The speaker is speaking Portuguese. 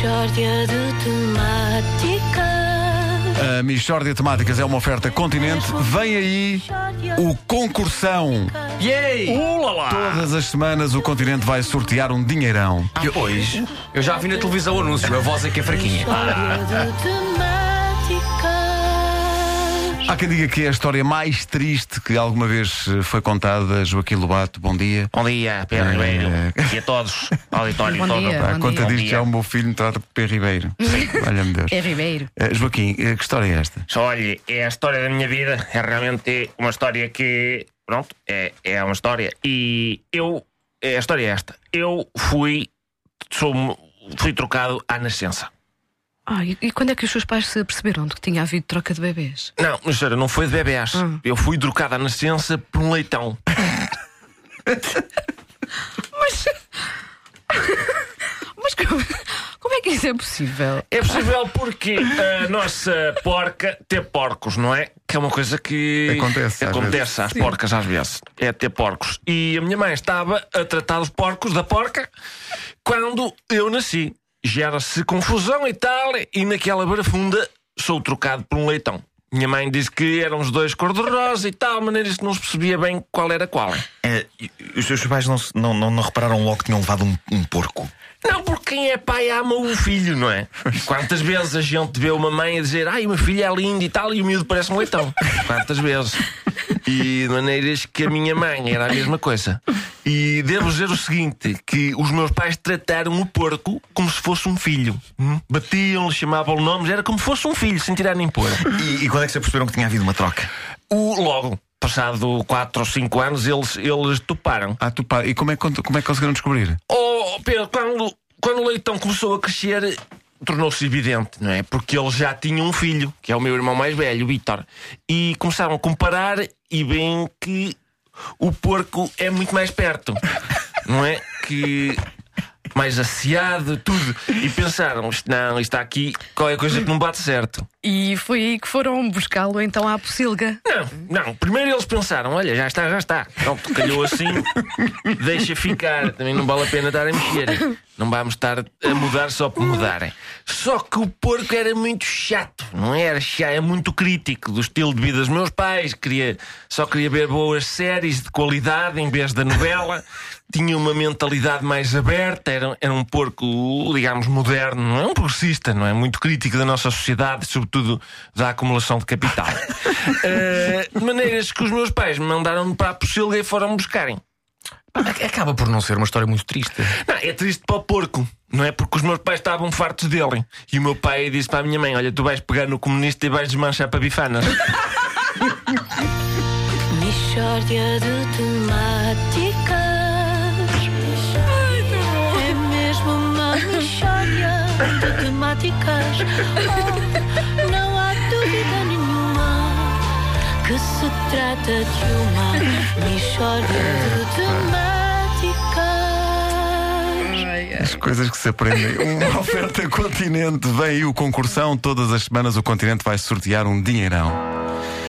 Mishória de temáticas. A Michórdia Temáticas é uma oferta continente. Vem aí o concursão. Yay! Todas as semanas o continente vai sortear um dinheirão. Eu, pois, eu já vi na televisão o anúncio, a voz é que é fraquinha. Mishória de temáticas. Há quem diga que é a história mais triste que alguma vez eh, foi contada. Joaquim Lobato, bom dia. Bom dia, Pedro É. Ribeiro. E a todos, auditório Bom todo. dia. Bom conta dia. disto, já o meu filho me trata por P. Ribeiro. Olha-me Deus. É Ribeiro. Eh, Joaquim, eh, que história é esta? Só olhe, é a história da minha vida. É realmente uma história que. Pronto, é, é uma história. E eu. é, A história é esta. Eu fui. Sou, fui trocado à nascença. Ah, e, e quando é que os seus pais se perceberam de que tinha havido troca de bebês? Não, mas senhora, não foi de bebés. Hum. Eu fui trocado à nascença por um leitão. Mas. Mas como, como é que isso é possível? É possível porque a nossa porca ter porcos, não é? Que é uma coisa que Acontece, às acontece às porcas às vezes. É ter porcos. E a minha mãe estava a tratar os porcos da porca quando eu nasci. Gera-se confusão e tal, e naquela barafunda sou trocado por um leitão. Minha mãe disse que eram os dois cor-de-rosa e tal, maneira que não se percebia bem qual era qual. É, os seus pais não, não, não, não repararam logo que tinham levado um, um porco? Não, porque quem é pai ama o filho, não é? Quantas vezes a gente vê uma mãe a dizer ai, o meu filho é lindo e tal, e o miúdo parece um leitão? Quantas vezes? E de maneiras que a minha mãe era a mesma coisa. E devo dizer o seguinte: que os meus pais trataram o porco como se fosse um filho. Hum? Batiam-lhe, chamavam-lhe nomes, era como se fosse um filho, sem tirar nem pôr. E, e quando é que se perceberam que tinha havido uma troca? O, logo, passado 4 ou 5 anos, eles, eles toparam. Ah, pá, e como é, que, como é que conseguiram descobrir? Oh, Pedro, quando, quando o leitão começou a crescer, tornou-se evidente, não é? Porque ele já tinha um filho, que é o meu irmão mais velho, o Vítor. E começaram a comparar e veem que o porco é muito mais perto, não é? Que mais asseado, tudo. E pensaram, não, isto está aqui, qualquer coisa que não bate certo. E foi aí que foram buscá-lo então à pocilga. Não, não. Primeiro eles pensaram: olha, já está, já está. Pronto, calhou assim, deixa ficar. Também não vale a pena estar a mexer. Não vamos estar a mudar só por mudarem. Só que o porco era muito chato, não era chato, é muito crítico do estilo de vida dos meus pais. Queria, só queria ver boas séries de qualidade em vez da novela. Tinha uma mentalidade mais aberta, era, era um porco, digamos, moderno, não é um progressista, não é? Muito crítico da nossa sociedade, sobretudo da acumulação de capital. Eh, de maneiras que os meus pais me mandaram para a Pocilga e foram buscarem. Acaba por não ser uma história muito triste. Não, é triste para o porco, não é? Porque os meus pais estavam fartos dele. E o meu pai disse para a minha mãe: Olha, tu vais pegar no comunista e vais desmanchar para bifanas. De temáticas. De temáticas. Oh, não há dúvida nenhuma que se trata de uma mishória de temáticas. As coisas que se aprendem. Uma oferta continente. Vem aí o concursão. Todas as semanas o continente vai sortear um dinheirão.